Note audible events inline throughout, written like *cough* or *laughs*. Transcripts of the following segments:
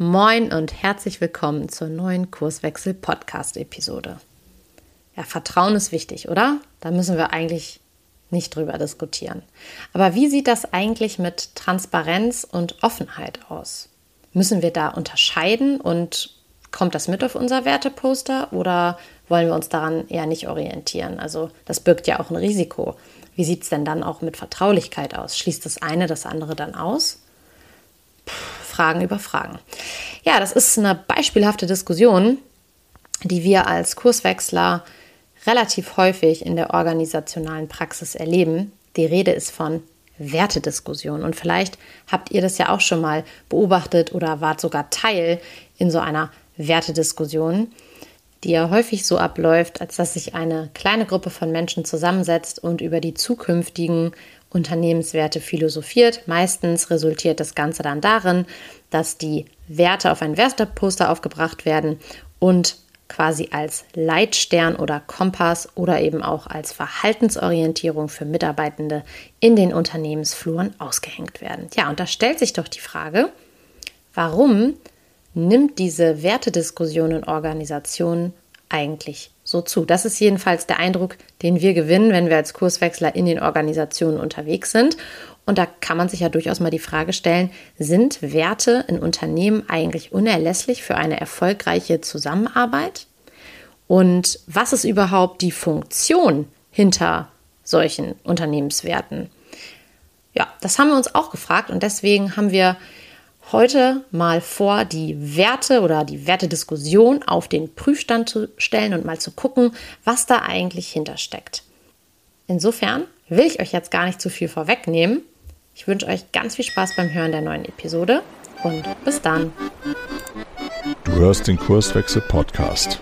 Moin und herzlich willkommen zur neuen Kurswechsel Podcast Episode. Ja, Vertrauen ist wichtig, oder? Da müssen wir eigentlich nicht drüber diskutieren. Aber wie sieht das eigentlich mit Transparenz und Offenheit aus? Müssen wir da unterscheiden und kommt das mit auf unser Werteposter oder wollen wir uns daran eher nicht orientieren? Also das birgt ja auch ein Risiko. Wie sieht es denn dann auch mit Vertraulichkeit aus? Schließt das eine das andere dann aus? Fragen über Fragen. Ja, das ist eine beispielhafte Diskussion, die wir als Kurswechsler relativ häufig in der organisationalen Praxis erleben. Die Rede ist von Wertediskussion. Und vielleicht habt ihr das ja auch schon mal beobachtet oder wart sogar Teil in so einer Wertediskussion, die ja häufig so abläuft, als dass sich eine kleine Gruppe von Menschen zusammensetzt und über die zukünftigen Unternehmenswerte philosophiert. Meistens resultiert das Ganze dann darin, dass die Werte auf ein Werteposter aufgebracht werden und quasi als Leitstern oder Kompass oder eben auch als Verhaltensorientierung für Mitarbeitende in den Unternehmensfluren ausgehängt werden. Ja, und da stellt sich doch die Frage, warum nimmt diese Wertediskussion in Organisationen eigentlich so zu. Das ist jedenfalls der Eindruck, den wir gewinnen, wenn wir als Kurswechsler in den Organisationen unterwegs sind. Und da kann man sich ja durchaus mal die Frage stellen, sind Werte in Unternehmen eigentlich unerlässlich für eine erfolgreiche Zusammenarbeit? Und was ist überhaupt die Funktion hinter solchen Unternehmenswerten? Ja, das haben wir uns auch gefragt und deswegen haben wir heute mal vor, die Werte oder die Wertediskussion auf den Prüfstand zu stellen und mal zu gucken, was da eigentlich hintersteckt. Insofern will ich euch jetzt gar nicht zu viel vorwegnehmen. Ich wünsche euch ganz viel Spaß beim Hören der neuen Episode und bis dann. Du hörst den Kurswechsel Podcast.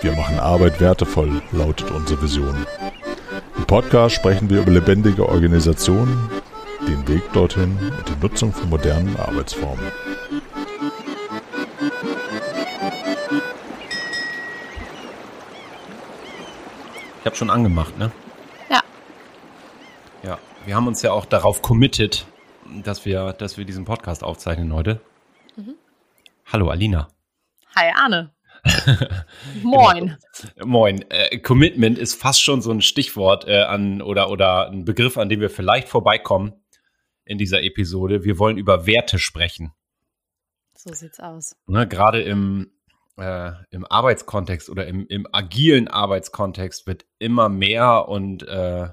Wir machen Arbeit wertevoll, lautet unsere Vision. Im Podcast sprechen wir über lebendige Organisationen, den Weg dorthin und die Nutzung von modernen Arbeitsformen. Ich habe schon angemacht, ne? Ja. Ja, wir haben uns ja auch darauf committed, dass wir, dass wir diesen Podcast aufzeichnen heute. Mhm. Hallo Alina. Hi Arne. *laughs* Moin. Genau. Moin. Äh, Commitment ist fast schon so ein Stichwort äh, an oder oder ein Begriff, an dem wir vielleicht vorbeikommen in dieser Episode. Wir wollen über Werte sprechen. So sieht's aus. Ne, Gerade im, äh, im Arbeitskontext oder im, im agilen Arbeitskontext wird immer mehr und äh,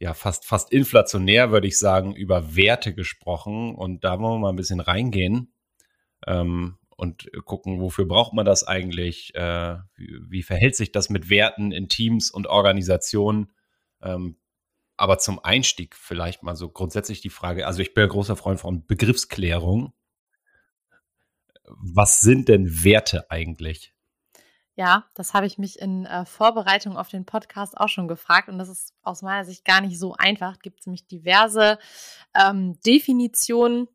ja, fast, fast inflationär, würde ich sagen, über Werte gesprochen. Und da wollen wir mal ein bisschen reingehen ähm, und gucken, wofür braucht man das eigentlich? Äh, wie, wie, verhält sich das mit Werten in Teams und Organisationen? Ähm, aber zum Einstieg vielleicht mal so grundsätzlich die Frage, also ich bin ein großer Freund von Begriffsklärung. Was sind denn Werte eigentlich? Ja, das habe ich mich in äh, Vorbereitung auf den Podcast auch schon gefragt und das ist aus meiner Sicht gar nicht so einfach. Gibt es nämlich diverse ähm, Definitionen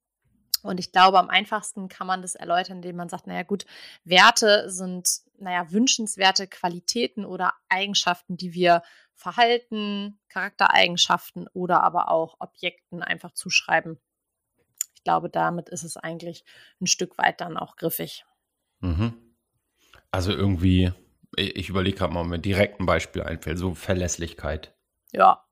und ich glaube, am einfachsten kann man das erläutern, indem man sagt, naja gut, Werte sind, naja, wünschenswerte Qualitäten oder Eigenschaften, die wir Verhalten, Charaktereigenschaften oder aber auch Objekten einfach zuschreiben. Ich glaube, damit ist es eigentlich ein Stück weit dann auch griffig. Mhm. Also irgendwie, ich überlege gerade mal, ob mir direkt ein Beispiel einfällt, so Verlässlichkeit. Ja.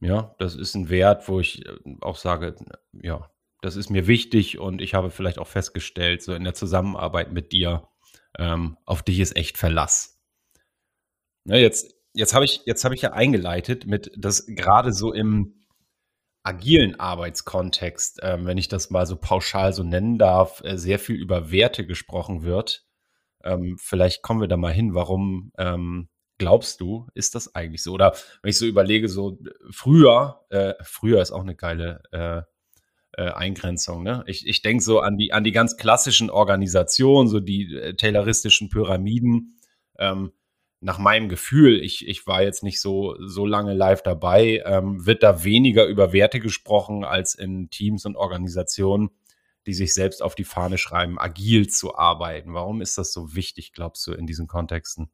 Ja, das ist ein Wert, wo ich äh, auch sage, ja, das ist mir wichtig und ich habe vielleicht auch festgestellt, so in der Zusammenarbeit mit dir, ähm, auf dich ist echt Verlass. Ja, jetzt jetzt habe ich, jetzt habe ich ja eingeleitet mit, dass gerade so im agilen Arbeitskontext, ähm, wenn ich das mal so pauschal so nennen darf, äh, sehr viel über Werte gesprochen wird. Ähm, vielleicht kommen wir da mal hin. Warum ähm, glaubst du, ist das eigentlich so? Oder wenn ich so überlege, so früher, äh, früher ist auch eine geile äh, äh, Eingrenzung. Ne? Ich, ich denke so an die, an die ganz klassischen Organisationen, so die äh, tayloristischen Pyramiden. Ähm, nach meinem Gefühl, ich, ich war jetzt nicht so, so lange live dabei, ähm, wird da weniger über Werte gesprochen als in Teams und Organisationen, die sich selbst auf die Fahne schreiben, agil zu arbeiten. Warum ist das so wichtig, glaubst du, in diesen Kontexten?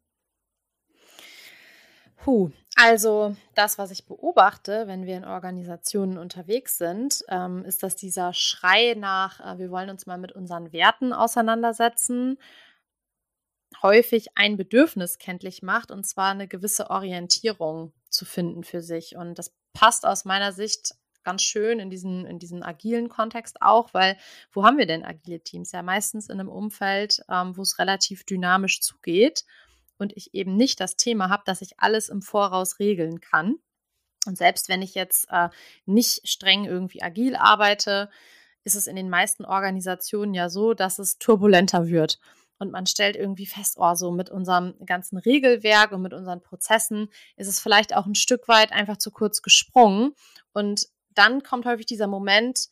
Puh, Also das, was ich beobachte, wenn wir in Organisationen unterwegs sind, ähm, ist, dass dieser Schrei nach, äh, wir wollen uns mal mit unseren Werten auseinandersetzen, häufig ein Bedürfnis kenntlich macht, und zwar eine gewisse Orientierung zu finden für sich. Und das passt aus meiner Sicht ganz schön in diesen, in diesen agilen Kontext auch, weil wo haben wir denn agile Teams? Ja, meistens in einem Umfeld, ähm, wo es relativ dynamisch zugeht und ich eben nicht das Thema habe, dass ich alles im Voraus regeln kann. Und selbst wenn ich jetzt äh, nicht streng irgendwie agil arbeite, ist es in den meisten Organisationen ja so, dass es turbulenter wird. Und man stellt irgendwie fest, oh, so mit unserem ganzen Regelwerk und mit unseren Prozessen ist es vielleicht auch ein Stück weit einfach zu kurz gesprungen. Und dann kommt häufig dieser Moment,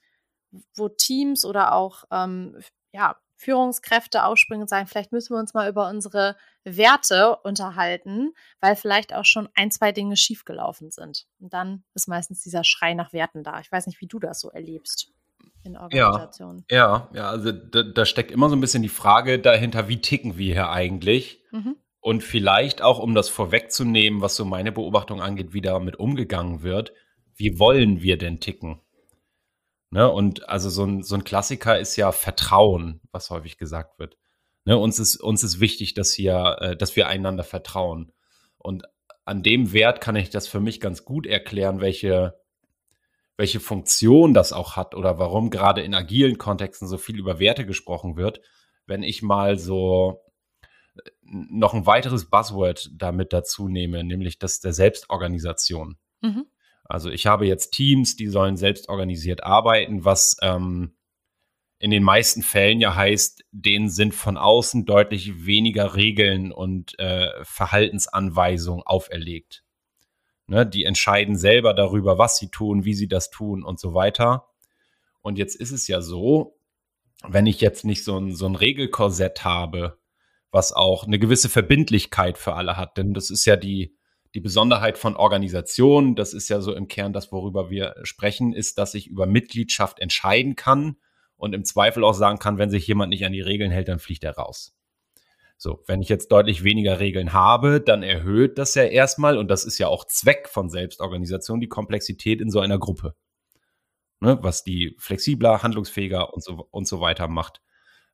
wo Teams oder auch ähm, ja, Führungskräfte aufspringen und sagen, vielleicht müssen wir uns mal über unsere Werte unterhalten, weil vielleicht auch schon ein, zwei Dinge schiefgelaufen sind. Und dann ist meistens dieser Schrei nach Werten da. Ich weiß nicht, wie du das so erlebst in Organisationen. Ja, ja, ja also da, da, steckt immer so ein bisschen die Frage dahinter, wie ticken wir hier eigentlich? Mhm. Und vielleicht auch, um das vorwegzunehmen, was so meine Beobachtung angeht, wie damit umgegangen wird, wie wollen wir denn ticken? Ne? Und also so ein, so ein Klassiker ist ja Vertrauen, was häufig gesagt wird. Ne? Uns, ist, uns ist wichtig, dass, hier, äh, dass wir einander vertrauen. Und an dem Wert kann ich das für mich ganz gut erklären, welche, welche Funktion das auch hat oder warum gerade in agilen Kontexten so viel über Werte gesprochen wird. Wenn ich mal so äh, noch ein weiteres Buzzword damit dazu nehme, nämlich das der Selbstorganisation. Mhm. Also ich habe jetzt Teams, die sollen selbst organisiert arbeiten, was ähm, in den meisten Fällen ja heißt, denen sind von außen deutlich weniger Regeln und äh, Verhaltensanweisungen auferlegt. Ne, die entscheiden selber darüber, was sie tun, wie sie das tun und so weiter. Und jetzt ist es ja so, wenn ich jetzt nicht so ein, so ein Regelkorsett habe, was auch eine gewisse Verbindlichkeit für alle hat, denn das ist ja die, die Besonderheit von Organisationen, das ist ja so im Kern das, worüber wir sprechen, ist, dass ich über Mitgliedschaft entscheiden kann und im Zweifel auch sagen kann, wenn sich jemand nicht an die Regeln hält, dann fliegt er raus. So, wenn ich jetzt deutlich weniger Regeln habe, dann erhöht das ja erstmal, und das ist ja auch Zweck von Selbstorganisation, die Komplexität in so einer Gruppe. Ne, was die flexibler, handlungsfähiger und so, und so weiter macht.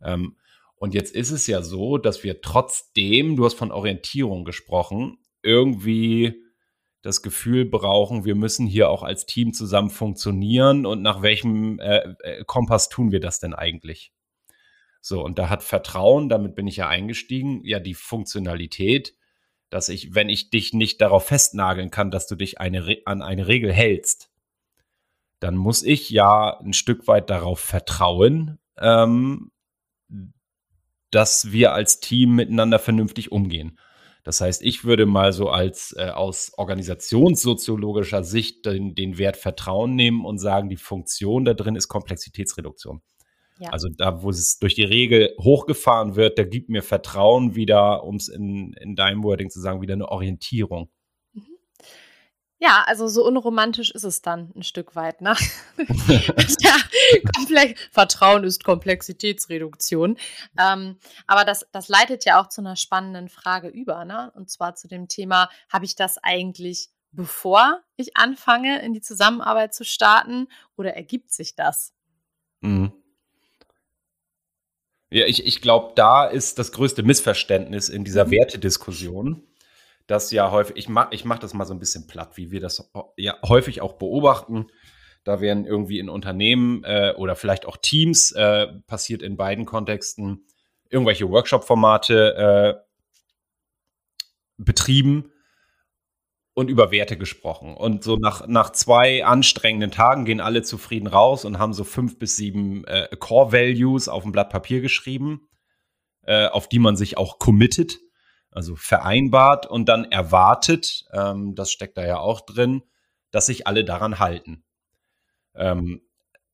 Ähm, und jetzt ist es ja so, dass wir trotzdem, du hast von Orientierung gesprochen, irgendwie das Gefühl brauchen, wir müssen hier auch als Team zusammen funktionieren und nach welchem äh, äh, Kompass tun wir das denn eigentlich? So, und da hat Vertrauen, damit bin ich ja eingestiegen, ja die Funktionalität, dass ich, wenn ich dich nicht darauf festnageln kann, dass du dich eine, an eine Regel hältst, dann muss ich ja ein Stück weit darauf vertrauen, ähm, dass wir als Team miteinander vernünftig umgehen. Das heißt, ich würde mal so als äh, aus organisationssoziologischer Sicht den, den Wert Vertrauen nehmen und sagen, die Funktion da drin ist Komplexitätsreduktion. Ja. Also da, wo es durch die Regel hochgefahren wird, da gibt mir Vertrauen wieder, um es in, in deinem Wording zu sagen, wieder eine Orientierung. Ja, also so unromantisch ist es dann ein Stück weit. Ne? *laughs* ja, Vertrauen ist Komplexitätsreduktion. Ähm, aber das, das leitet ja auch zu einer spannenden Frage über. Ne? Und zwar zu dem Thema, habe ich das eigentlich bevor ich anfange, in die Zusammenarbeit zu starten oder ergibt sich das? Mhm. Ja, ich, ich glaube, da ist das größte Missverständnis in dieser mhm. Wertediskussion dass ja häufig, ich mache ich mach das mal so ein bisschen platt, wie wir das ja häufig auch beobachten. Da werden irgendwie in Unternehmen äh, oder vielleicht auch Teams, äh, passiert in beiden Kontexten, irgendwelche Workshop-Formate äh, betrieben und über Werte gesprochen. Und so nach, nach zwei anstrengenden Tagen gehen alle zufrieden raus und haben so fünf bis sieben äh, Core Values auf ein Blatt Papier geschrieben, äh, auf die man sich auch committet also vereinbart und dann erwartet, ähm, das steckt da ja auch drin, dass sich alle daran halten. Ähm,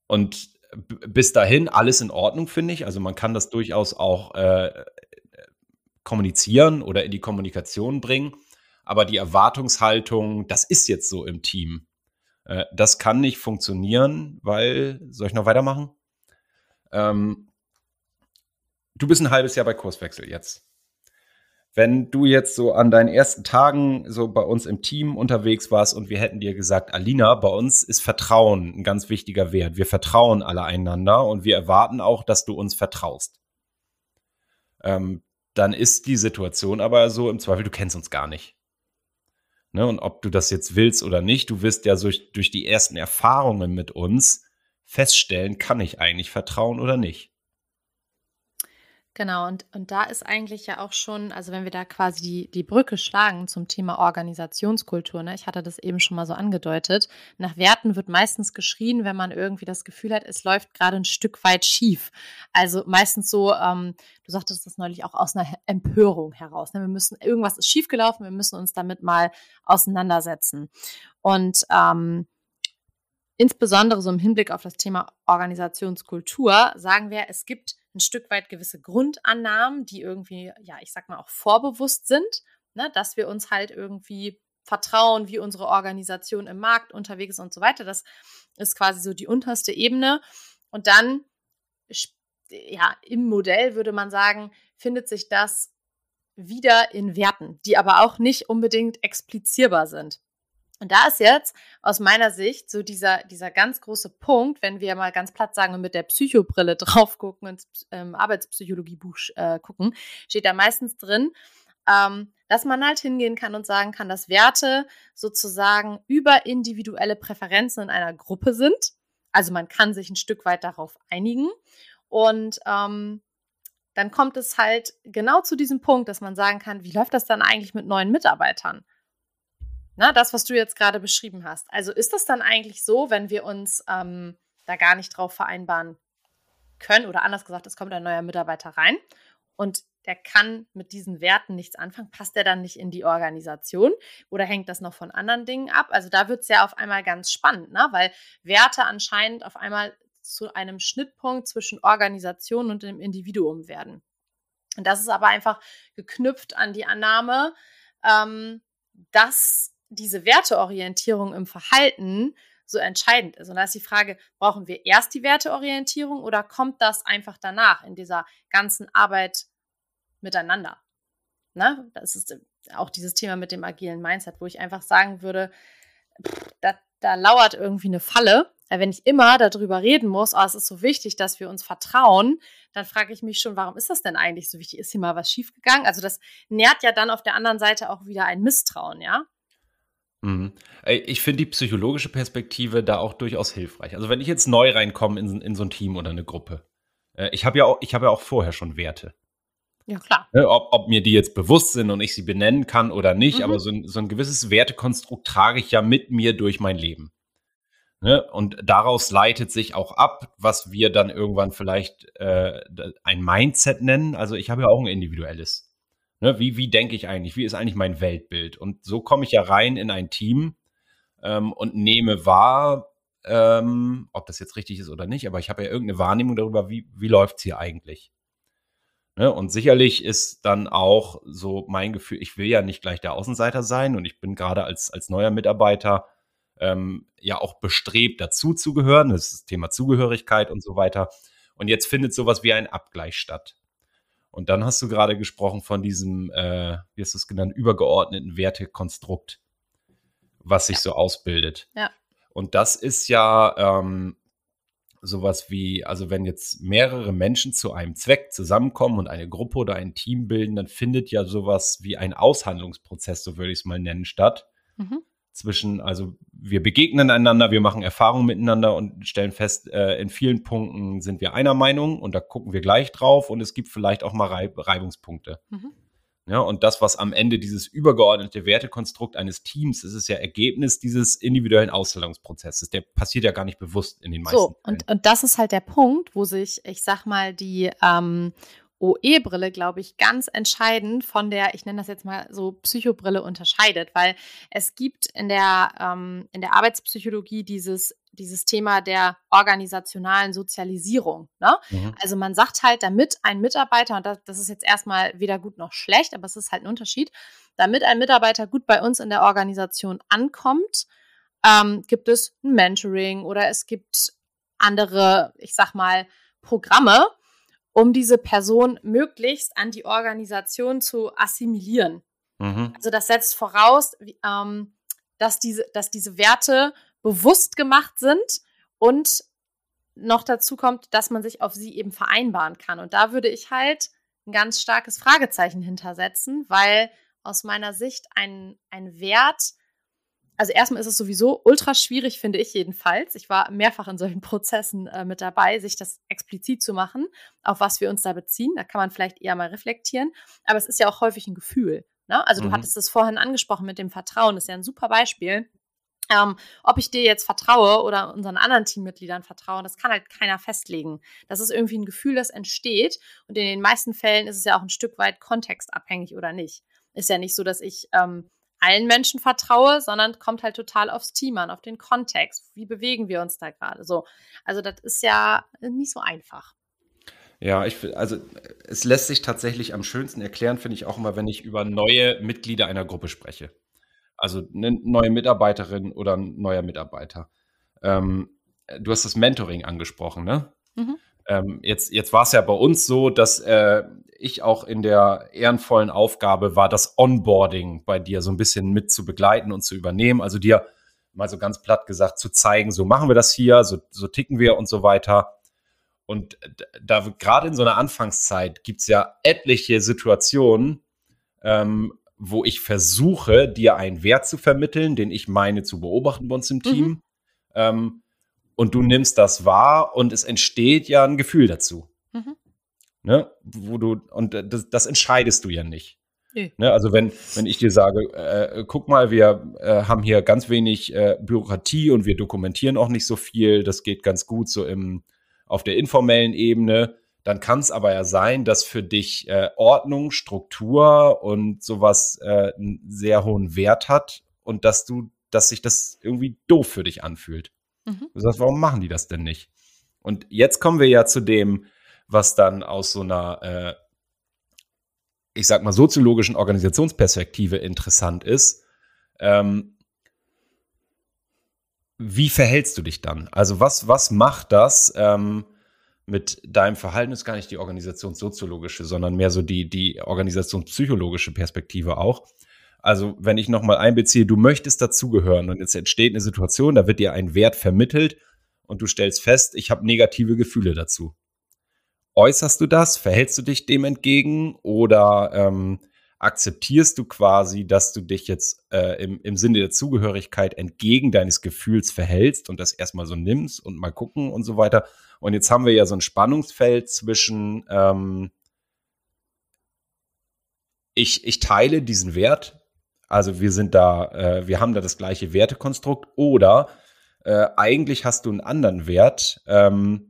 und bis dahin alles in Ordnung, finde ich. Also man kann das durchaus auch äh, kommunizieren oder in die Kommunikation bringen. Aber die Erwartungshaltung, das ist jetzt so im Team, äh, das kann nicht funktionieren, weil, soll ich noch weitermachen? Ähm, du bist ein halbes Jahr bei Kurswechsel jetzt wenn du jetzt so an deinen ersten Tagen so bei uns im Team unterwegs warst und wir hätten dir gesagt, Alina, bei uns ist Vertrauen ein ganz wichtiger Wert. Wir vertrauen alle einander und wir erwarten auch, dass du uns vertraust. Ähm, dann ist die Situation aber so im Zweifel, du kennst uns gar nicht. Ne? Und ob du das jetzt willst oder nicht, du wirst ja durch, durch die ersten Erfahrungen mit uns feststellen, kann ich eigentlich vertrauen oder nicht. Genau, und, und da ist eigentlich ja auch schon, also wenn wir da quasi die, die Brücke schlagen zum Thema Organisationskultur, ne, ich hatte das eben schon mal so angedeutet, nach Werten wird meistens geschrien, wenn man irgendwie das Gefühl hat, es läuft gerade ein Stück weit schief. Also meistens so, ähm, du sagtest das neulich auch aus einer Empörung heraus. Ne? Wir müssen, irgendwas ist schiefgelaufen, wir müssen uns damit mal auseinandersetzen. Und ähm, insbesondere so im Hinblick auf das Thema Organisationskultur sagen wir, es gibt ein Stück weit gewisse Grundannahmen, die irgendwie, ja, ich sag mal auch vorbewusst sind, ne, dass wir uns halt irgendwie vertrauen, wie unsere Organisation im Markt unterwegs ist und so weiter. Das ist quasi so die unterste Ebene. Und dann, ja, im Modell würde man sagen, findet sich das wieder in Werten, die aber auch nicht unbedingt explizierbar sind. Und da ist jetzt aus meiner Sicht so dieser, dieser ganz große Punkt, wenn wir mal ganz platt sagen und mit der Psychobrille *laughs* drauf gucken und ähm, Arbeitspsychologiebuch äh, gucken, steht da meistens drin, ähm, dass man halt hingehen kann und sagen kann, dass Werte sozusagen über individuelle Präferenzen in einer Gruppe sind. Also man kann sich ein Stück weit darauf einigen. Und ähm, dann kommt es halt genau zu diesem Punkt, dass man sagen kann, wie läuft das dann eigentlich mit neuen Mitarbeitern? Na, das, was du jetzt gerade beschrieben hast. Also ist das dann eigentlich so, wenn wir uns ähm, da gar nicht drauf vereinbaren können oder anders gesagt, es kommt ein neuer Mitarbeiter rein und der kann mit diesen Werten nichts anfangen, passt der dann nicht in die Organisation oder hängt das noch von anderen Dingen ab? Also da wird es ja auf einmal ganz spannend, ne? weil Werte anscheinend auf einmal zu einem Schnittpunkt zwischen Organisation und dem Individuum werden. Und das ist aber einfach geknüpft an die Annahme, ähm, dass diese Werteorientierung im Verhalten so entscheidend ist. Und da ist die Frage, brauchen wir erst die Werteorientierung oder kommt das einfach danach in dieser ganzen Arbeit miteinander? Ne? Das ist auch dieses Thema mit dem agilen Mindset, wo ich einfach sagen würde, pff, da, da lauert irgendwie eine Falle. Wenn ich immer darüber reden muss, oh, es ist so wichtig, dass wir uns vertrauen, dann frage ich mich schon, warum ist das denn eigentlich so wichtig? Ist hier mal was schiefgegangen? Also das nährt ja dann auf der anderen Seite auch wieder ein Misstrauen, ja? Mhm. Ich finde die psychologische Perspektive da auch durchaus hilfreich. Also wenn ich jetzt neu reinkomme in, in so ein Team oder eine Gruppe, äh, ich habe ja, auch, hab ja auch vorher schon Werte. Ja, klar. Ne, ob, ob, mir die jetzt bewusst sind und ich sie benennen kann oder nicht, mhm. aber so ein, so ein, gewisses Wertekonstrukt trage ich ja mit mir durch mein Leben. Ne? Und daraus leitet sich auch ab, was wir dann irgendwann vielleicht äh, ein Mindset nennen. Also ich habe ja auch ein individuelles. Ne, wie, wie denke ich eigentlich? Wie ist eigentlich mein Weltbild? Und so komme ich ja rein in ein Team ähm, und nehme wahr, ähm, ob das jetzt richtig ist oder nicht, aber ich habe ja irgendeine Wahrnehmung darüber, wie, wie läuft es hier eigentlich. Ne? Und sicherlich ist dann auch so mein Gefühl, ich will ja nicht gleich der Außenseiter sein und ich bin gerade als, als neuer Mitarbeiter ähm, ja auch bestrebt, dazu zu gehören. Das ist das Thema Zugehörigkeit und so weiter. Und jetzt findet sowas wie ein Abgleich statt. Und dann hast du gerade gesprochen von diesem, äh, wie hast du es genannt, übergeordneten Wertekonstrukt, was sich ja. so ausbildet. Ja. Und das ist ja ähm, sowas wie, also wenn jetzt mehrere Menschen zu einem Zweck zusammenkommen und eine Gruppe oder ein Team bilden, dann findet ja sowas wie ein Aushandlungsprozess, so würde ich es mal nennen, statt. Mhm zwischen, also wir begegnen einander, wir machen Erfahrungen miteinander und stellen fest, äh, in vielen Punkten sind wir einer Meinung und da gucken wir gleich drauf und es gibt vielleicht auch mal Reib Reibungspunkte. Mhm. Ja, und das, was am Ende dieses übergeordnete Wertekonstrukt eines Teams ist, ist ja Ergebnis dieses individuellen Ausstellungsprozesses. Der passiert ja gar nicht bewusst in den meisten So, und, und das ist halt der Punkt, wo sich, ich sag mal, die ähm, OE-Brille, glaube ich, ganz entscheidend von der, ich nenne das jetzt mal so Psychobrille unterscheidet, weil es gibt in der, ähm, in der Arbeitspsychologie dieses, dieses Thema der organisationalen Sozialisierung. Ne? Mhm. Also man sagt halt, damit ein Mitarbeiter, und das, das ist jetzt erstmal weder gut noch schlecht, aber es ist halt ein Unterschied, damit ein Mitarbeiter gut bei uns in der Organisation ankommt, ähm, gibt es ein Mentoring oder es gibt andere, ich sag mal, Programme, um diese Person möglichst an die Organisation zu assimilieren. Mhm. Also das setzt voraus, ähm, dass, diese, dass diese Werte bewusst gemacht sind und noch dazu kommt, dass man sich auf sie eben vereinbaren kann. Und da würde ich halt ein ganz starkes Fragezeichen hintersetzen, weil aus meiner Sicht ein, ein Wert, also erstmal ist es sowieso ultra schwierig, finde ich jedenfalls. Ich war mehrfach in solchen *laughs* Prozessen äh, mit dabei, sich das explizit zu machen, auf was wir uns da beziehen. Da kann man vielleicht eher mal reflektieren. Aber es ist ja auch häufig ein Gefühl. Ne? Also mhm. du hattest es vorhin angesprochen mit dem Vertrauen. Das ist ja ein super Beispiel. Ähm, ob ich dir jetzt vertraue oder unseren anderen Teammitgliedern vertraue, das kann halt keiner festlegen. Das ist irgendwie ein Gefühl, das entsteht. Und in den meisten Fällen ist es ja auch ein Stück weit kontextabhängig oder nicht. Ist ja nicht so, dass ich ähm, allen Menschen vertraue, sondern kommt halt total aufs Team an, auf den Kontext. Wie bewegen wir uns da gerade? So. Also, das ist ja nicht so einfach. Ja, ich also es lässt sich tatsächlich am schönsten erklären, finde ich auch immer, wenn ich über neue Mitglieder einer Gruppe spreche. Also eine neue Mitarbeiterin oder ein neuer Mitarbeiter. Ähm, du hast das Mentoring angesprochen, ne? Mhm. Ähm, jetzt jetzt war es ja bei uns so, dass äh, ich auch in der ehrenvollen Aufgabe war, das Onboarding bei dir so ein bisschen mit zu begleiten und zu übernehmen. Also dir mal so ganz platt gesagt zu zeigen, so machen wir das hier, so, so ticken wir und so weiter. Und da gerade in so einer Anfangszeit gibt es ja etliche Situationen, ähm, wo ich versuche, dir einen Wert zu vermitteln, den ich meine zu beobachten bei uns im Team. Mhm. Ähm, und du nimmst das wahr und es entsteht ja ein Gefühl dazu. Mhm. Ne? Wo du, und das, das entscheidest du ja nicht. Nee. Ne? Also wenn, wenn ich dir sage, äh, guck mal, wir äh, haben hier ganz wenig äh, Bürokratie und wir dokumentieren auch nicht so viel, das geht ganz gut so im, auf der informellen Ebene, dann kann es aber ja sein, dass für dich äh, Ordnung, Struktur und sowas äh, einen sehr hohen Wert hat und dass du, dass sich das irgendwie doof für dich anfühlt. Mhm. Du sagst, warum machen die das denn nicht? Und jetzt kommen wir ja zu dem, was dann aus so einer, äh, ich sag mal, soziologischen Organisationsperspektive interessant ist. Ähm, wie verhältst du dich dann? Also was, was macht das? Ähm, mit deinem Verhalten ist gar nicht die organisationssoziologische, sondern mehr so die, die organisationspsychologische Perspektive auch. Also, wenn ich nochmal einbeziehe, du möchtest dazugehören und jetzt entsteht eine Situation, da wird dir ein Wert vermittelt und du stellst fest, ich habe negative Gefühle dazu. Äußerst du das? Verhältst du dich dem entgegen oder ähm, akzeptierst du quasi, dass du dich jetzt äh, im, im Sinne der Zugehörigkeit entgegen deines Gefühls verhältst und das erstmal so nimmst und mal gucken und so weiter? Und jetzt haben wir ja so ein Spannungsfeld zwischen, ähm, ich, ich teile diesen Wert, also wir sind da, äh, wir haben da das gleiche Wertekonstrukt oder äh, eigentlich hast du einen anderen Wert, ähm,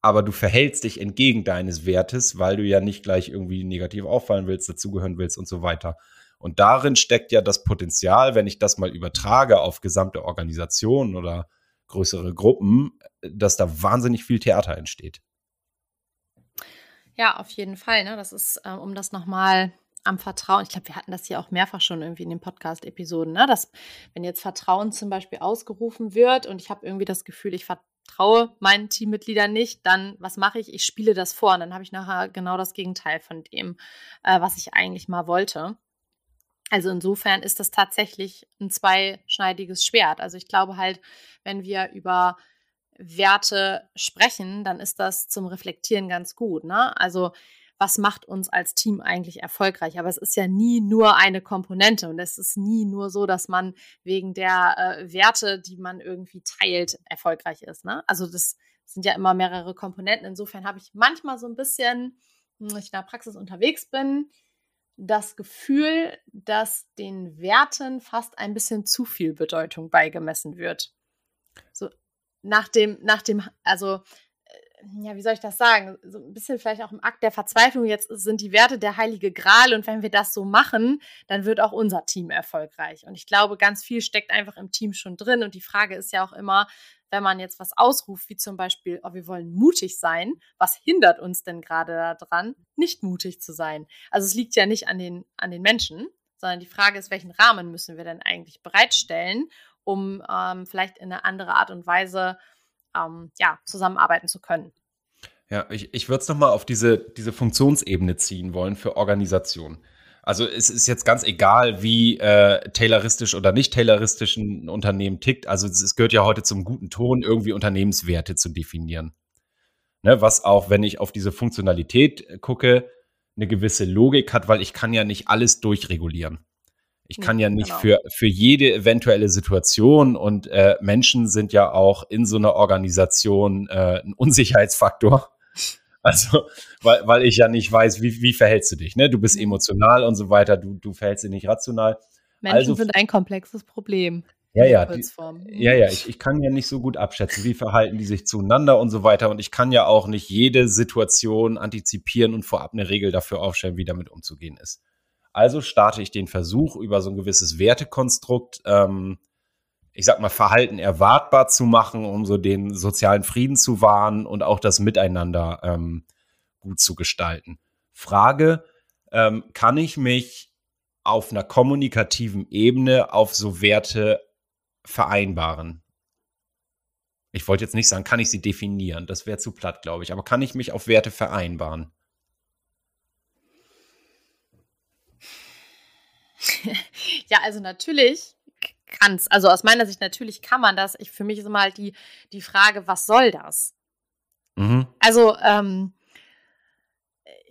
aber du verhältst dich entgegen deines Wertes, weil du ja nicht gleich irgendwie negativ auffallen willst, dazugehören willst und so weiter. Und darin steckt ja das Potenzial, wenn ich das mal übertrage auf gesamte Organisationen oder größere Gruppen, dass da wahnsinnig viel Theater entsteht. Ja, auf jeden Fall. Ne? Das ist, äh, um das nochmal am Vertrauen, ich glaube, wir hatten das hier auch mehrfach schon irgendwie in den Podcast-Episoden, ne? dass wenn jetzt Vertrauen zum Beispiel ausgerufen wird und ich habe irgendwie das Gefühl, ich vertraue meinen Teammitgliedern nicht, dann was mache ich? Ich spiele das vor und dann habe ich nachher genau das Gegenteil von dem, äh, was ich eigentlich mal wollte. Also insofern ist das tatsächlich ein zweischneidiges Schwert. Also ich glaube halt, wenn wir über Werte sprechen, dann ist das zum Reflektieren ganz gut. Ne? Also was macht uns als Team eigentlich erfolgreich? Aber es ist ja nie nur eine Komponente und es ist nie nur so, dass man wegen der äh, Werte, die man irgendwie teilt, erfolgreich ist. Ne? Also das sind ja immer mehrere Komponenten. Insofern habe ich manchmal so ein bisschen, wenn ich in der Praxis unterwegs bin, das Gefühl, dass den Werten fast ein bisschen zu viel Bedeutung beigemessen wird. So nach dem, nach dem, also ja, wie soll ich das sagen? So ein bisschen vielleicht auch im Akt der Verzweiflung. Jetzt sind die Werte der heilige Gral und wenn wir das so machen, dann wird auch unser Team erfolgreich. Und ich glaube, ganz viel steckt einfach im Team schon drin. Und die Frage ist ja auch immer, wenn man jetzt was ausruft, wie zum Beispiel, oh, wir wollen mutig sein, was hindert uns denn gerade daran, nicht mutig zu sein? Also es liegt ja nicht an den, an den Menschen, sondern die Frage ist, welchen Rahmen müssen wir denn eigentlich bereitstellen, um ähm, vielleicht in eine andere Art und Weise ähm, ja, zusammenarbeiten zu können. Ja, ich, ich würde es nochmal auf diese, diese Funktionsebene ziehen wollen für Organisation. Also es ist jetzt ganz egal, wie äh, tayloristisch oder nicht tayloristisch ein Unternehmen tickt. Also es, es gehört ja heute zum guten Ton, irgendwie Unternehmenswerte zu definieren. Ne, was auch, wenn ich auf diese Funktionalität äh, gucke, eine gewisse Logik hat, weil ich kann ja nicht alles durchregulieren. Ich kann ja nicht genau. für, für jede eventuelle Situation und äh, Menschen sind ja auch in so einer Organisation äh, ein Unsicherheitsfaktor. *laughs* Also, weil, weil ich ja nicht weiß, wie, wie verhältst du dich, ne? Du bist mhm. emotional und so weiter, du, du verhältst dich nicht rational. Menschen also, sind ein komplexes Problem. Ja, ja, die, ja, ja, ich, ich kann ja nicht so gut abschätzen, wie verhalten die sich zueinander und so weiter. Und ich kann ja auch nicht jede Situation antizipieren und vorab eine Regel dafür aufstellen, wie damit umzugehen ist. Also starte ich den Versuch, über so ein gewisses Wertekonstrukt, ähm, ich sag mal, Verhalten erwartbar zu machen, um so den sozialen Frieden zu wahren und auch das Miteinander ähm, gut zu gestalten. Frage, ähm, kann ich mich auf einer kommunikativen Ebene auf so Werte vereinbaren? Ich wollte jetzt nicht sagen, kann ich sie definieren? Das wäre zu platt, glaube ich. Aber kann ich mich auf Werte vereinbaren? Ja, also natürlich kann es. Also aus meiner Sicht natürlich kann man das. Ich, für mich ist immer halt die, die Frage, was soll das? Mhm. Also ähm,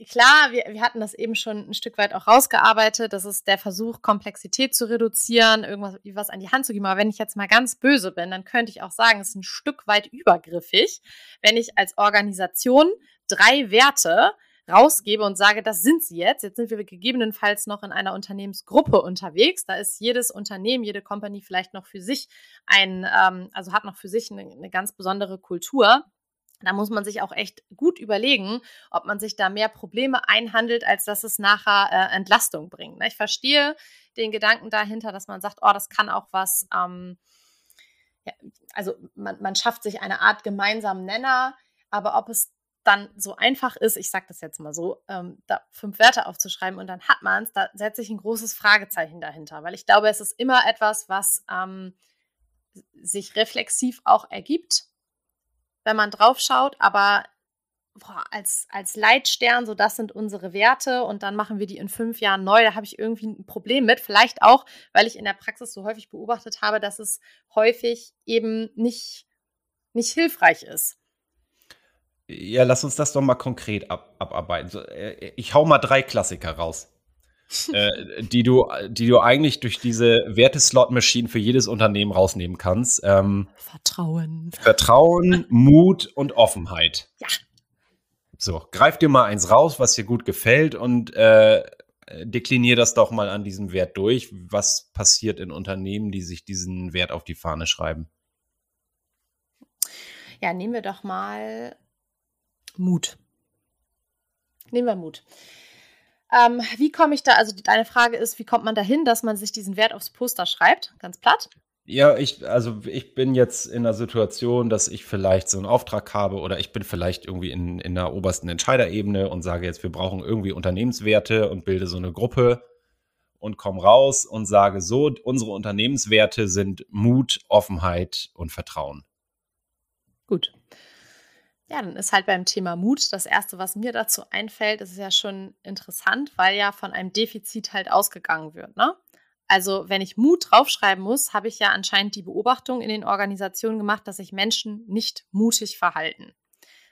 klar, wir, wir hatten das eben schon ein Stück weit auch rausgearbeitet. Das ist der Versuch, Komplexität zu reduzieren, irgendwas was an die Hand zu geben. Aber wenn ich jetzt mal ganz böse bin, dann könnte ich auch sagen, es ist ein Stück weit übergriffig, wenn ich als Organisation drei Werte rausgebe und sage, das sind sie jetzt. Jetzt sind wir gegebenenfalls noch in einer Unternehmensgruppe unterwegs. Da ist jedes Unternehmen, jede Company vielleicht noch für sich ein, ähm, also hat noch für sich eine, eine ganz besondere Kultur. Da muss man sich auch echt gut überlegen, ob man sich da mehr Probleme einhandelt, als dass es nachher äh, Entlastung bringt. Ne? Ich verstehe den Gedanken dahinter, dass man sagt, oh, das kann auch was, ähm, ja, also man, man schafft sich eine Art gemeinsamen Nenner, aber ob es dann so einfach ist, ich sage das jetzt mal so, ähm, da fünf Werte aufzuschreiben und dann hat man es, da setze ich ein großes Fragezeichen dahinter, weil ich glaube, es ist immer etwas, was ähm, sich reflexiv auch ergibt, wenn man drauf schaut, aber boah, als, als Leitstern, so das sind unsere Werte und dann machen wir die in fünf Jahren neu, da habe ich irgendwie ein Problem mit. Vielleicht auch, weil ich in der Praxis so häufig beobachtet habe, dass es häufig eben nicht, nicht hilfreich ist. Ja, lass uns das doch mal konkret ab, abarbeiten. So, äh, ich hau mal drei Klassiker raus. *laughs* äh, die du, die du eigentlich durch diese Werteslot-Maschinen für jedes Unternehmen rausnehmen kannst. Ähm, Vertrauen. Vertrauen, *laughs* Mut und Offenheit. Ja. So, greif dir mal eins raus, was dir gut gefällt und äh, deklinier das doch mal an diesem Wert durch. Was passiert in Unternehmen, die sich diesen Wert auf die Fahne schreiben? Ja, nehmen wir doch mal Mut. Nehmen wir Mut. Ähm, wie komme ich da, also deine Frage ist, wie kommt man dahin, dass man sich diesen Wert aufs Poster schreibt? Ganz platt. Ja, ich, also ich bin jetzt in der Situation, dass ich vielleicht so einen Auftrag habe oder ich bin vielleicht irgendwie in, in der obersten Entscheiderebene und sage jetzt, wir brauchen irgendwie Unternehmenswerte und bilde so eine Gruppe und komme raus und sage so, unsere Unternehmenswerte sind Mut, Offenheit und Vertrauen. Gut. Ja, dann ist halt beim Thema Mut das Erste, was mir dazu einfällt, ist ja schon interessant, weil ja von einem Defizit halt ausgegangen wird. Ne? Also wenn ich Mut draufschreiben muss, habe ich ja anscheinend die Beobachtung in den Organisationen gemacht, dass sich Menschen nicht mutig verhalten.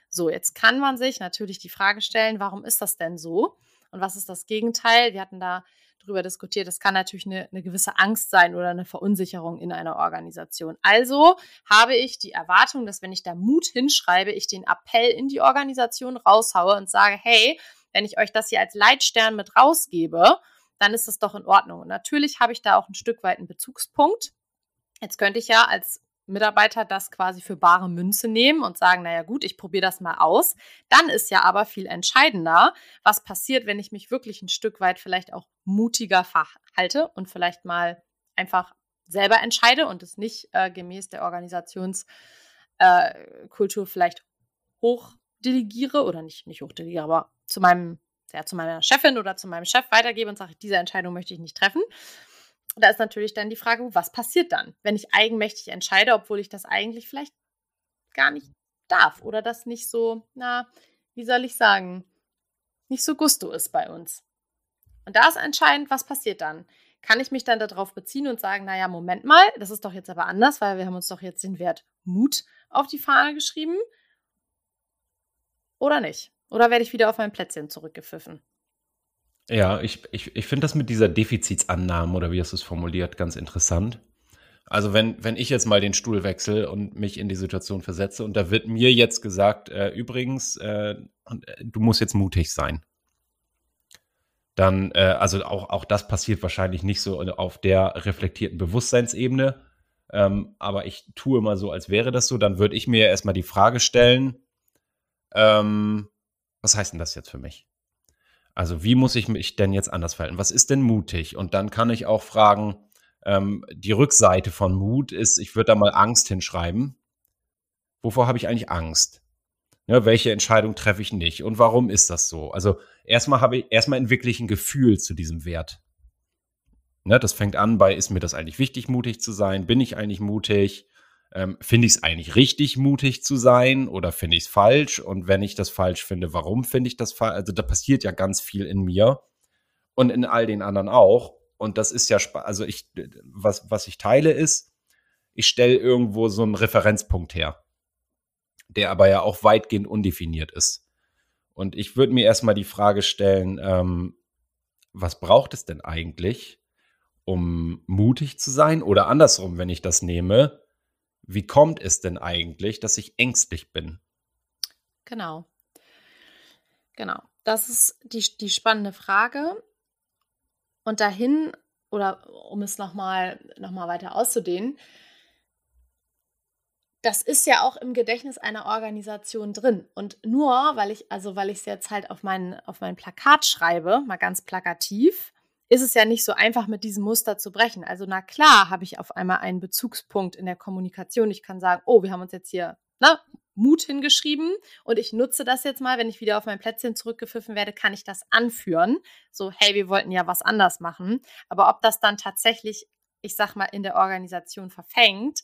So, jetzt kann man sich natürlich die Frage stellen, warum ist das denn so? Und was ist das Gegenteil? Wir hatten da drüber diskutiert. Das kann natürlich eine, eine gewisse Angst sein oder eine Verunsicherung in einer Organisation. Also habe ich die Erwartung, dass wenn ich da Mut hinschreibe, ich den Appell in die Organisation raushaue und sage, hey, wenn ich euch das hier als Leitstern mit rausgebe, dann ist das doch in Ordnung. Und natürlich habe ich da auch ein Stück weit einen Bezugspunkt. Jetzt könnte ich ja als Mitarbeiter das quasi für bare Münze nehmen und sagen, naja gut, ich probiere das mal aus. Dann ist ja aber viel entscheidender, was passiert, wenn ich mich wirklich ein Stück weit vielleicht auch mutiger verhalte und vielleicht mal einfach selber entscheide und es nicht äh, gemäß der Organisationskultur äh, vielleicht hochdelegiere oder nicht, nicht hochdelegiere, aber zu meinem, ja, zu meiner Chefin oder zu meinem Chef weitergebe und sage, diese Entscheidung möchte ich nicht treffen da ist natürlich dann die Frage, was passiert dann, wenn ich eigenmächtig entscheide, obwohl ich das eigentlich vielleicht gar nicht darf oder das nicht so, na, wie soll ich sagen, nicht so gusto ist bei uns. Und da ist entscheidend, was passiert dann? Kann ich mich dann darauf beziehen und sagen, naja, Moment mal, das ist doch jetzt aber anders, weil wir haben uns doch jetzt den Wert Mut auf die Fahne geschrieben? Oder nicht? Oder werde ich wieder auf mein Plätzchen zurückgepfiffen? Ja, ich, ich, ich finde das mit dieser Defizitsannahme oder wie hast du es formuliert, ganz interessant. Also wenn, wenn ich jetzt mal den Stuhl wechsle und mich in die Situation versetze und da wird mir jetzt gesagt, äh, übrigens, äh, äh du musst jetzt mutig sein. Dann, äh, also auch, auch das passiert wahrscheinlich nicht so auf der reflektierten Bewusstseinsebene. Ähm, aber ich tue mal so, als wäre das so. Dann würde ich mir erstmal die Frage stellen, ähm, was heißt denn das jetzt für mich? Also wie muss ich mich denn jetzt anders verhalten? Was ist denn mutig? Und dann kann ich auch fragen, ähm, die Rückseite von Mut ist, ich würde da mal Angst hinschreiben. Wovor habe ich eigentlich Angst? Ja, welche Entscheidung treffe ich nicht? Und warum ist das so? Also erstmal habe ich, erstmal entwickle ich ein Gefühl zu diesem Wert. Ne, das fängt an bei, ist mir das eigentlich wichtig, mutig zu sein? Bin ich eigentlich mutig? Ähm, finde ich es eigentlich richtig, mutig zu sein oder finde ich es falsch? Und wenn ich das falsch finde, warum finde ich das falsch? Also da passiert ja ganz viel in mir und in all den anderen auch und das ist ja, also ich, was, was ich teile ist, ich stelle irgendwo so einen Referenzpunkt her, der aber ja auch weitgehend undefiniert ist. Und ich würde mir erstmal die Frage stellen, ähm, was braucht es denn eigentlich, um mutig zu sein? Oder andersrum, wenn ich das nehme, wie kommt es denn eigentlich, dass ich ängstlich bin? Genau. Genau. Das ist die, die spannende Frage. Und dahin, oder um es nochmal noch mal weiter auszudehnen, das ist ja auch im Gedächtnis einer Organisation drin. Und nur weil ich, also weil ich es jetzt halt auf mein, auf mein Plakat schreibe, mal ganz plakativ, ist es ja nicht so einfach, mit diesem Muster zu brechen. Also, na klar, habe ich auf einmal einen Bezugspunkt in der Kommunikation. Ich kann sagen, oh, wir haben uns jetzt hier na, Mut hingeschrieben und ich nutze das jetzt mal, wenn ich wieder auf mein Plätzchen zurückgepfiffen werde, kann ich das anführen. So, hey, wir wollten ja was anders machen. Aber ob das dann tatsächlich, ich sag mal, in der Organisation verfängt,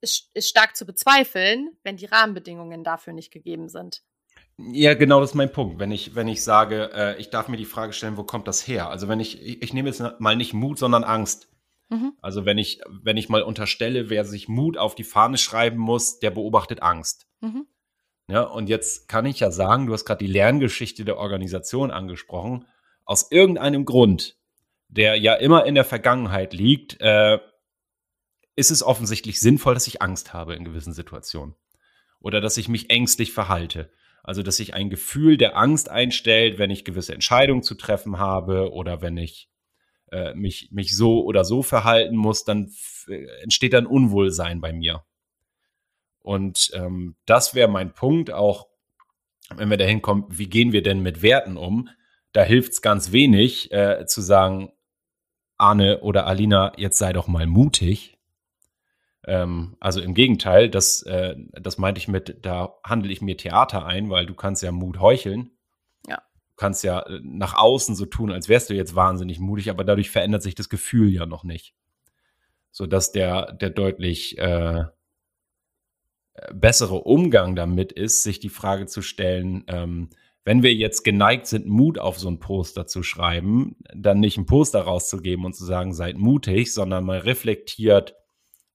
ist, ist stark zu bezweifeln, wenn die Rahmenbedingungen dafür nicht gegeben sind. Ja, genau, das ist mein Punkt. Wenn ich, wenn ich sage, äh, ich darf mir die Frage stellen, wo kommt das her? Also wenn ich, ich, ich nehme jetzt mal nicht Mut, sondern Angst. Mhm. Also wenn ich, wenn ich mal unterstelle, wer sich Mut auf die Fahne schreiben muss, der beobachtet Angst. Mhm. Ja, und jetzt kann ich ja sagen, du hast gerade die Lerngeschichte der Organisation angesprochen. Aus irgendeinem Grund, der ja immer in der Vergangenheit liegt, äh, ist es offensichtlich sinnvoll, dass ich Angst habe in gewissen Situationen. Oder dass ich mich ängstlich verhalte. Also, dass sich ein Gefühl der Angst einstellt, wenn ich gewisse Entscheidungen zu treffen habe oder wenn ich äh, mich, mich so oder so verhalten muss, dann äh, entsteht dann Unwohlsein bei mir. Und ähm, das wäre mein Punkt, auch wenn wir dahin kommen, wie gehen wir denn mit Werten um? Da hilft es ganz wenig äh, zu sagen, Arne oder Alina, jetzt sei doch mal mutig. Ähm, also im Gegenteil, das, äh, das meinte ich mit, da handle ich mir Theater ein, weil du kannst ja Mut heucheln kannst ja äh, nach außen so tun, als wärst du jetzt wahnsinnig mutig, aber dadurch verändert sich das Gefühl ja noch nicht. So dass der, der deutlich äh, bessere Umgang damit ist, sich die Frage zu stellen, ähm, wenn wir jetzt geneigt sind, Mut auf so ein Poster zu schreiben, dann nicht ein Poster rauszugeben und zu sagen, seid mutig, sondern mal reflektiert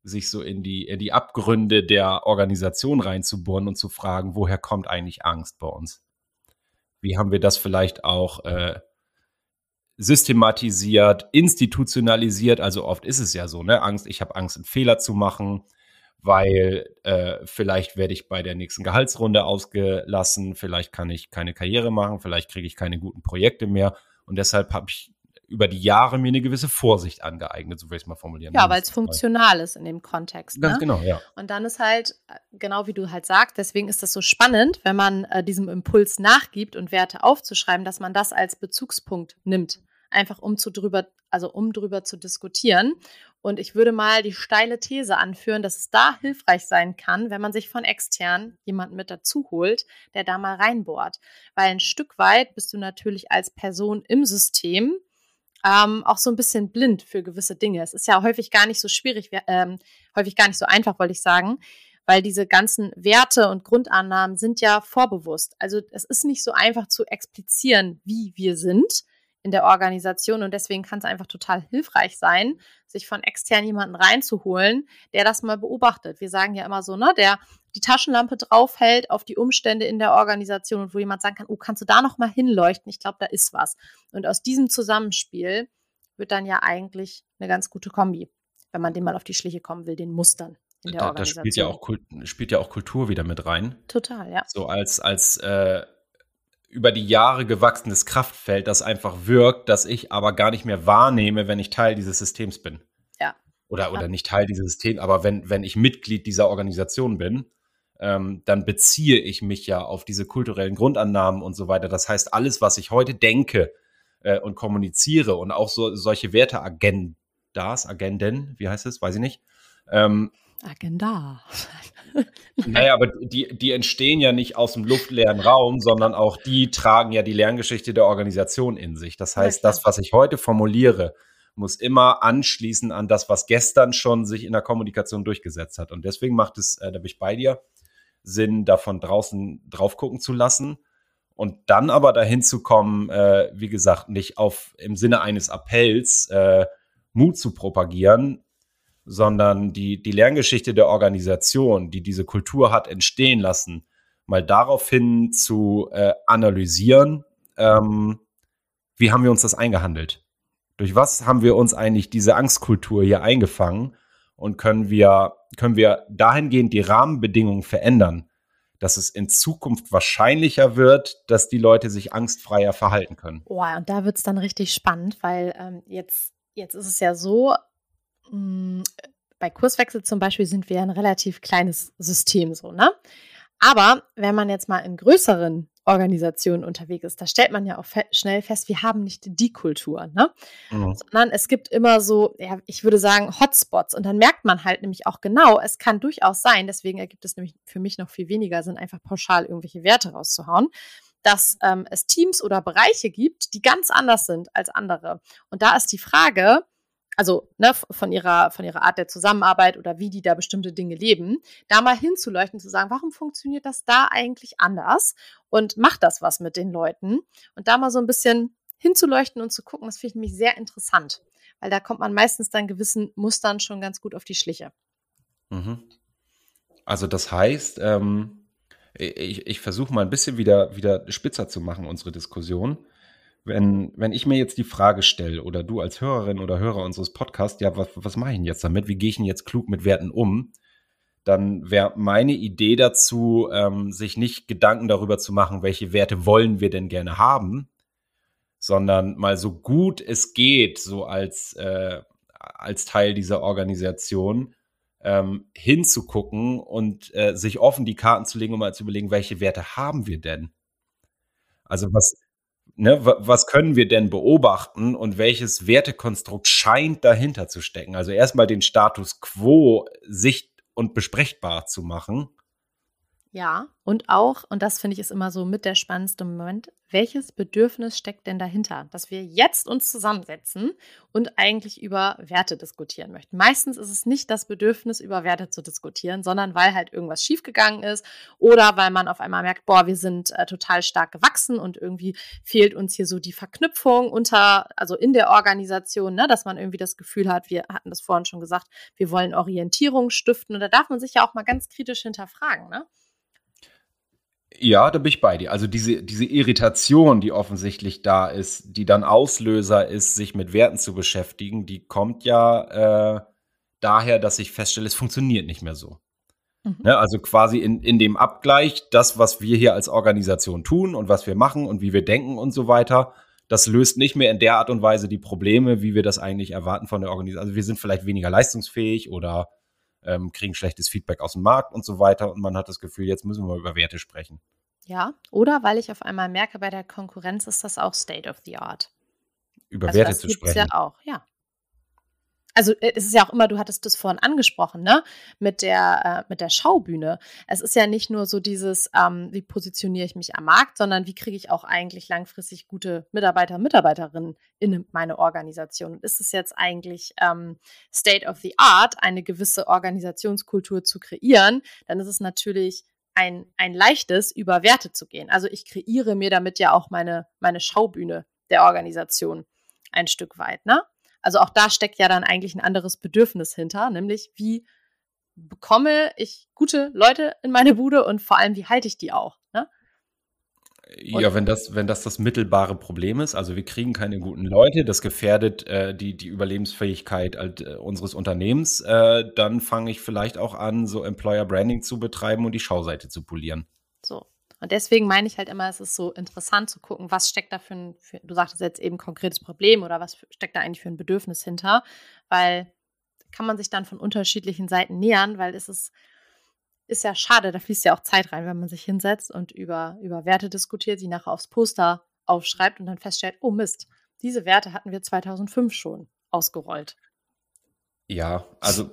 sich so in die, in die Abgründe der Organisation reinzubohren und zu fragen, woher kommt eigentlich Angst bei uns? Wie haben wir das vielleicht auch äh, systematisiert, institutionalisiert? Also oft ist es ja so, ne? Angst, ich habe Angst, einen Fehler zu machen, weil äh, vielleicht werde ich bei der nächsten Gehaltsrunde ausgelassen, vielleicht kann ich keine Karriere machen, vielleicht kriege ich keine guten Projekte mehr. Und deshalb habe ich über die Jahre mir eine gewisse Vorsicht angeeignet, so will ich es mal formulieren. Ja, weil es funktional ist in dem Kontext. Ganz ne? genau, ja. Und dann ist halt, äh, genau wie du halt sagst, deswegen ist das so spannend, wenn man äh, diesem Impuls nachgibt und Werte aufzuschreiben, dass man das als Bezugspunkt nimmt. Einfach um zu drüber, also um drüber zu diskutieren. Und ich würde mal die steile These anführen, dass es da hilfreich sein kann, wenn man sich von extern jemanden mit dazu holt, der da mal reinbohrt. Weil ein Stück weit bist du natürlich als Person im System ähm, auch so ein bisschen blind für gewisse Dinge. Es ist ja häufig gar nicht so schwierig, ähm, häufig gar nicht so einfach, wollte ich sagen, weil diese ganzen Werte und Grundannahmen sind ja vorbewusst. Also es ist nicht so einfach zu explizieren, wie wir sind in der Organisation und deswegen kann es einfach total hilfreich sein, sich von extern jemanden reinzuholen, der das mal beobachtet. Wir sagen ja immer so, ne, der die Taschenlampe draufhält auf die Umstände in der Organisation und wo jemand sagen kann, oh, kannst du da noch mal hinleuchten? Ich glaube, da ist was. Und aus diesem Zusammenspiel wird dann ja eigentlich eine ganz gute Kombi, wenn man dem mal auf die Schliche kommen will, den Mustern in der da, Organisation. Da spielt ja, auch, spielt ja auch Kultur wieder mit rein. Total, ja. So als, als äh, über die Jahre gewachsenes Kraftfeld, das einfach wirkt, das ich aber gar nicht mehr wahrnehme, wenn ich Teil dieses Systems bin. Ja. Oder, oder nicht Teil dieses Systems, aber wenn, wenn ich Mitglied dieser Organisation bin, ähm, dann beziehe ich mich ja auf diese kulturellen Grundannahmen und so weiter. Das heißt, alles, was ich heute denke äh, und kommuniziere und auch so, solche Werteagendas, Agenden, wie heißt es, weiß ich nicht, ähm, Agenda. *laughs* naja, aber die, die entstehen ja nicht aus dem luftleeren Raum, sondern auch die tragen ja die Lerngeschichte der Organisation in sich. Das heißt, das, was ich heute formuliere, muss immer anschließen an das, was gestern schon sich in der Kommunikation durchgesetzt hat. Und deswegen macht es, äh, da bin ich bei dir, Sinn, davon draußen drauf gucken zu lassen. Und dann aber dahin zu kommen, äh, wie gesagt, nicht auf im Sinne eines Appells äh, Mut zu propagieren, sondern die, die Lerngeschichte der Organisation, die diese Kultur hat entstehen lassen, mal daraufhin zu äh, analysieren, ähm, wie haben wir uns das eingehandelt? Durch was haben wir uns eigentlich diese Angstkultur hier eingefangen und können wir, können wir dahingehend die Rahmenbedingungen verändern, dass es in Zukunft wahrscheinlicher wird, dass die Leute sich angstfreier verhalten können. Oh, und da wird es dann richtig spannend, weil ähm, jetzt, jetzt ist es ja so, hm, bei Kurswechsel zum Beispiel sind wir ein relativ kleines System so, ne? Aber wenn man jetzt mal in größeren Organisationen unterwegs ist, da stellt man ja auch fe schnell fest, wir haben nicht die Kultur, ne? Mhm. Sondern es gibt immer so, ja, ich würde sagen, Hotspots. Und dann merkt man halt nämlich auch genau, es kann durchaus sein, deswegen ergibt es nämlich für mich noch viel weniger Sinn, einfach pauschal irgendwelche Werte rauszuhauen, dass ähm, es Teams oder Bereiche gibt, die ganz anders sind als andere. Und da ist die Frage, also ne, von ihrer, von ihrer Art der Zusammenarbeit oder wie die da bestimmte Dinge leben, da mal hinzuleuchten, zu sagen, warum funktioniert das da eigentlich anders und macht das was mit den Leuten und da mal so ein bisschen hinzuleuchten und zu gucken, das finde ich nämlich sehr interessant, weil da kommt man meistens dann gewissen Mustern schon ganz gut auf die Schliche. Mhm. Also das heißt, ähm, ich, ich versuche mal ein bisschen wieder, wieder spitzer zu machen, unsere Diskussion wenn, wenn ich mir jetzt die Frage stelle oder du als Hörerin oder Hörer unseres Podcasts, ja, was, was mache ich denn jetzt damit? Wie gehe ich denn jetzt klug mit Werten um? Dann wäre meine Idee dazu, ähm, sich nicht Gedanken darüber zu machen, welche Werte wollen wir denn gerne haben, sondern mal so gut es geht, so als, äh, als Teil dieser Organisation, ähm, hinzugucken und äh, sich offen die Karten zu legen, um mal zu überlegen, welche Werte haben wir denn? Also was, ne, was können wir denn beobachten und welches Wertekonstrukt scheint dahinter zu stecken? Also erstmal den Status quo sicht- und besprechbar zu machen ja, und auch, und das finde ich ist immer so mit der spannendste Moment, welches Bedürfnis steckt denn dahinter, dass wir jetzt uns zusammensetzen und eigentlich über Werte diskutieren möchten. Meistens ist es nicht das Bedürfnis, über Werte zu diskutieren, sondern weil halt irgendwas schiefgegangen ist oder weil man auf einmal merkt, boah, wir sind äh, total stark gewachsen und irgendwie fehlt uns hier so die Verknüpfung unter, also in der Organisation, ne, dass man irgendwie das Gefühl hat, wir hatten das vorhin schon gesagt, wir wollen Orientierung stiften und da darf man sich ja auch mal ganz kritisch hinterfragen, ne? Ja, da bin ich bei dir. Also diese, diese Irritation, die offensichtlich da ist, die dann Auslöser ist, sich mit Werten zu beschäftigen, die kommt ja äh, daher, dass ich feststelle, es funktioniert nicht mehr so. Mhm. Ne, also quasi in, in dem Abgleich, das, was wir hier als Organisation tun und was wir machen und wie wir denken und so weiter, das löst nicht mehr in der Art und Weise die Probleme, wie wir das eigentlich erwarten von der Organisation. Also wir sind vielleicht weniger leistungsfähig oder ähm, kriegen schlechtes Feedback aus dem Markt und so weiter. Und man hat das Gefühl, jetzt müssen wir über Werte sprechen. Ja, oder weil ich auf einmal merke, bei der Konkurrenz ist das auch State of the Art. Über also Werte zu sprechen. ja auch, ja. Also äh, es ist ja auch immer, du hattest das vorhin angesprochen, ne? Mit der, äh, mit der Schaubühne. Es ist ja nicht nur so dieses, ähm, wie positioniere ich mich am Markt, sondern wie kriege ich auch eigentlich langfristig gute Mitarbeiter und Mitarbeiterinnen in meine Organisation. Und ist es jetzt eigentlich ähm, State of the Art, eine gewisse Organisationskultur zu kreieren, dann ist es natürlich ein, ein leichtes, über Werte zu gehen. Also ich kreiere mir damit ja auch meine, meine Schaubühne der Organisation ein Stück weit, ne? Also auch da steckt ja dann eigentlich ein anderes Bedürfnis hinter, nämlich wie bekomme ich gute Leute in meine Bude und vor allem, wie halte ich die auch? Ne? Ja, wenn das, wenn das das mittelbare Problem ist, also wir kriegen keine guten Leute, das gefährdet äh, die, die Überlebensfähigkeit äh, unseres Unternehmens, äh, dann fange ich vielleicht auch an, so Employer Branding zu betreiben und die Schauseite zu polieren. So. Und deswegen meine ich halt immer, es ist so interessant zu gucken, was steckt da für ein, für, du sagtest jetzt eben konkretes Problem oder was steckt da eigentlich für ein Bedürfnis hinter, weil kann man sich dann von unterschiedlichen Seiten nähern, weil es ist, ist ja schade, da fließt ja auch Zeit rein, wenn man sich hinsetzt und über, über Werte diskutiert, sie nachher aufs Poster aufschreibt und dann feststellt, oh Mist, diese Werte hatten wir 2005 schon ausgerollt. Ja, also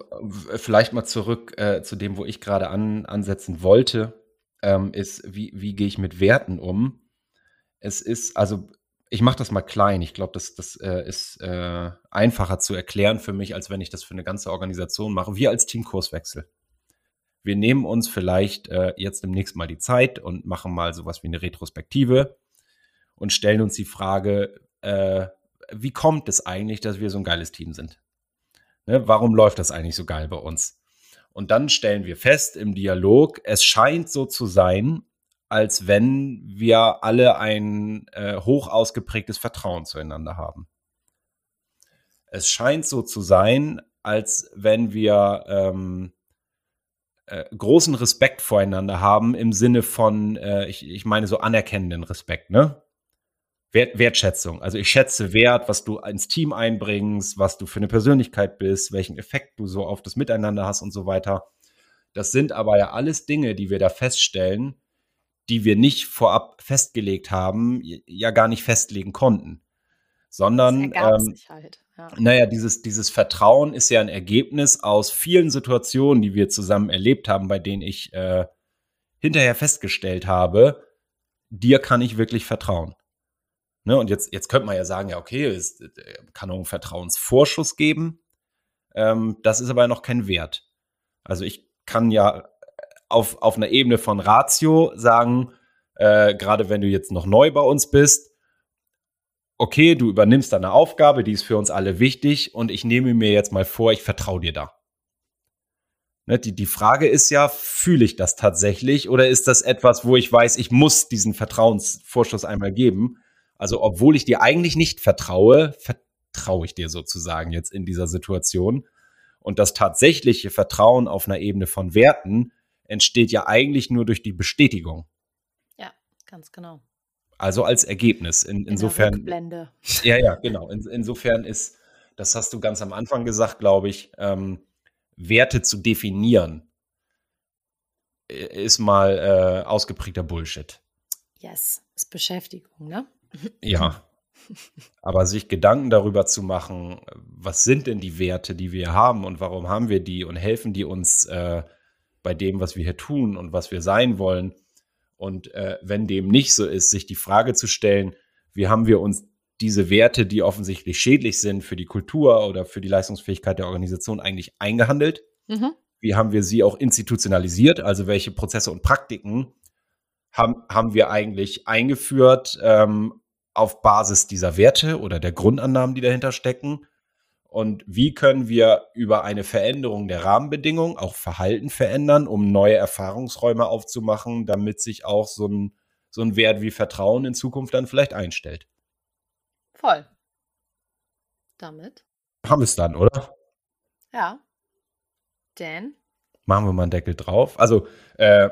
vielleicht mal zurück äh, zu dem, wo ich gerade an, ansetzen wollte ähm, ist, wie, wie gehe ich mit Werten um? Es ist, also ich mache das mal klein. Ich glaube, das, das äh, ist äh, einfacher zu erklären für mich, als wenn ich das für eine ganze Organisation mache. Wir als Team Kurswechsel. Wir nehmen uns vielleicht äh, jetzt demnächst mal die Zeit und machen mal sowas wie eine Retrospektive und stellen uns die Frage, äh, wie kommt es eigentlich, dass wir so ein geiles Team sind? Ne? Warum läuft das eigentlich so geil bei uns? Und dann stellen wir fest im Dialog, es scheint so zu sein, als wenn wir alle ein äh, hoch ausgeprägtes Vertrauen zueinander haben. Es scheint so zu sein, als wenn wir ähm, äh, großen Respekt voreinander haben im Sinne von, äh, ich, ich meine so anerkennenden Respekt, ne? Wert, Wertschätzung. Also ich schätze Wert, was du ins Team einbringst, was du für eine Persönlichkeit bist, welchen Effekt du so auf das Miteinander hast und so weiter. Das sind aber ja alles Dinge, die wir da feststellen, die wir nicht vorab festgelegt haben, ja gar nicht festlegen konnten. Sondern, ähm, halt, ja. naja, dieses, dieses Vertrauen ist ja ein Ergebnis aus vielen Situationen, die wir zusammen erlebt haben, bei denen ich äh, hinterher festgestellt habe, dir kann ich wirklich vertrauen. Ne, und jetzt, jetzt könnte man ja sagen, ja, okay, es äh, kann auch einen Vertrauensvorschuss geben. Ähm, das ist aber noch kein Wert. Also ich kann ja auf, auf einer Ebene von Ratio sagen, äh, gerade wenn du jetzt noch neu bei uns bist, okay, du übernimmst eine Aufgabe, die ist für uns alle wichtig und ich nehme mir jetzt mal vor, ich vertraue dir da. Ne, die, die Frage ist ja, fühle ich das tatsächlich oder ist das etwas, wo ich weiß, ich muss diesen Vertrauensvorschuss einmal geben? Also, obwohl ich dir eigentlich nicht vertraue, vertraue ich dir sozusagen jetzt in dieser Situation. Und das tatsächliche Vertrauen auf einer Ebene von Werten entsteht ja eigentlich nur durch die Bestätigung. Ja, ganz genau. Also als Ergebnis. In, insofern. In ja, ja, genau. In, insofern ist, das hast du ganz am Anfang gesagt, glaube ich, ähm, Werte zu definieren, ist mal äh, ausgeprägter Bullshit. Yes, ist Beschäftigung, ne? Ja. Aber sich Gedanken darüber zu machen, was sind denn die Werte, die wir haben und warum haben wir die und helfen die uns äh, bei dem, was wir hier tun und was wir sein wollen. Und äh, wenn dem nicht so ist, sich die Frage zu stellen, wie haben wir uns diese Werte, die offensichtlich schädlich sind für die Kultur oder für die Leistungsfähigkeit der Organisation, eigentlich eingehandelt? Mhm. Wie haben wir sie auch institutionalisiert? Also welche Prozesse und Praktiken haben, haben wir eigentlich eingeführt ähm, auf Basis dieser Werte oder der Grundannahmen, die dahinter stecken? Und wie können wir über eine Veränderung der Rahmenbedingungen auch Verhalten verändern, um neue Erfahrungsräume aufzumachen, damit sich auch so ein, so ein Wert wie Vertrauen in Zukunft dann vielleicht einstellt? Voll. Damit? Haben wir es dann, oder? Ja. Dan? Machen wir mal einen Deckel drauf. Also, äh,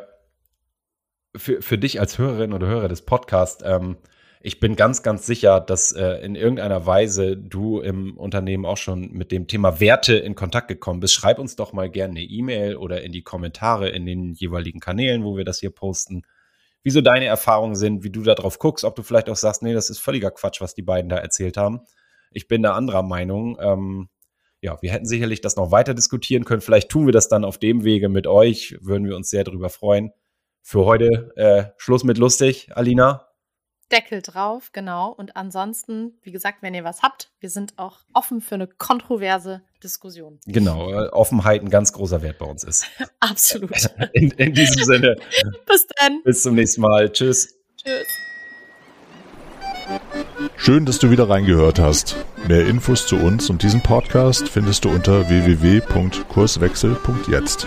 für, für dich als Hörerin oder Hörer des Podcasts, ähm, ich bin ganz, ganz sicher, dass äh, in irgendeiner Weise du im Unternehmen auch schon mit dem Thema Werte in Kontakt gekommen bist. Schreib uns doch mal gerne eine E-Mail oder in die Kommentare in den jeweiligen Kanälen, wo wir das hier posten, wie so deine Erfahrungen sind, wie du da drauf guckst, ob du vielleicht auch sagst, nee, das ist völliger Quatsch, was die beiden da erzählt haben. Ich bin da anderer Meinung. Ähm, ja, wir hätten sicherlich das noch weiter diskutieren können. Vielleicht tun wir das dann auf dem Wege mit euch. Würden wir uns sehr darüber freuen. Für heute äh, Schluss mit lustig, Alina. Deckel drauf, genau. Und ansonsten, wie gesagt, wenn ihr was habt, wir sind auch offen für eine kontroverse Diskussion. Genau, Offenheit ein ganz großer Wert bei uns ist. *laughs* Absolut. *laughs* In, in diesem Sinne. *laughs* Bis dann. Bis zum nächsten Mal. Tschüss. Tschüss. Schön, dass du wieder reingehört hast. Mehr Infos zu uns und diesem Podcast findest du unter www.kurswechsel.jetzt.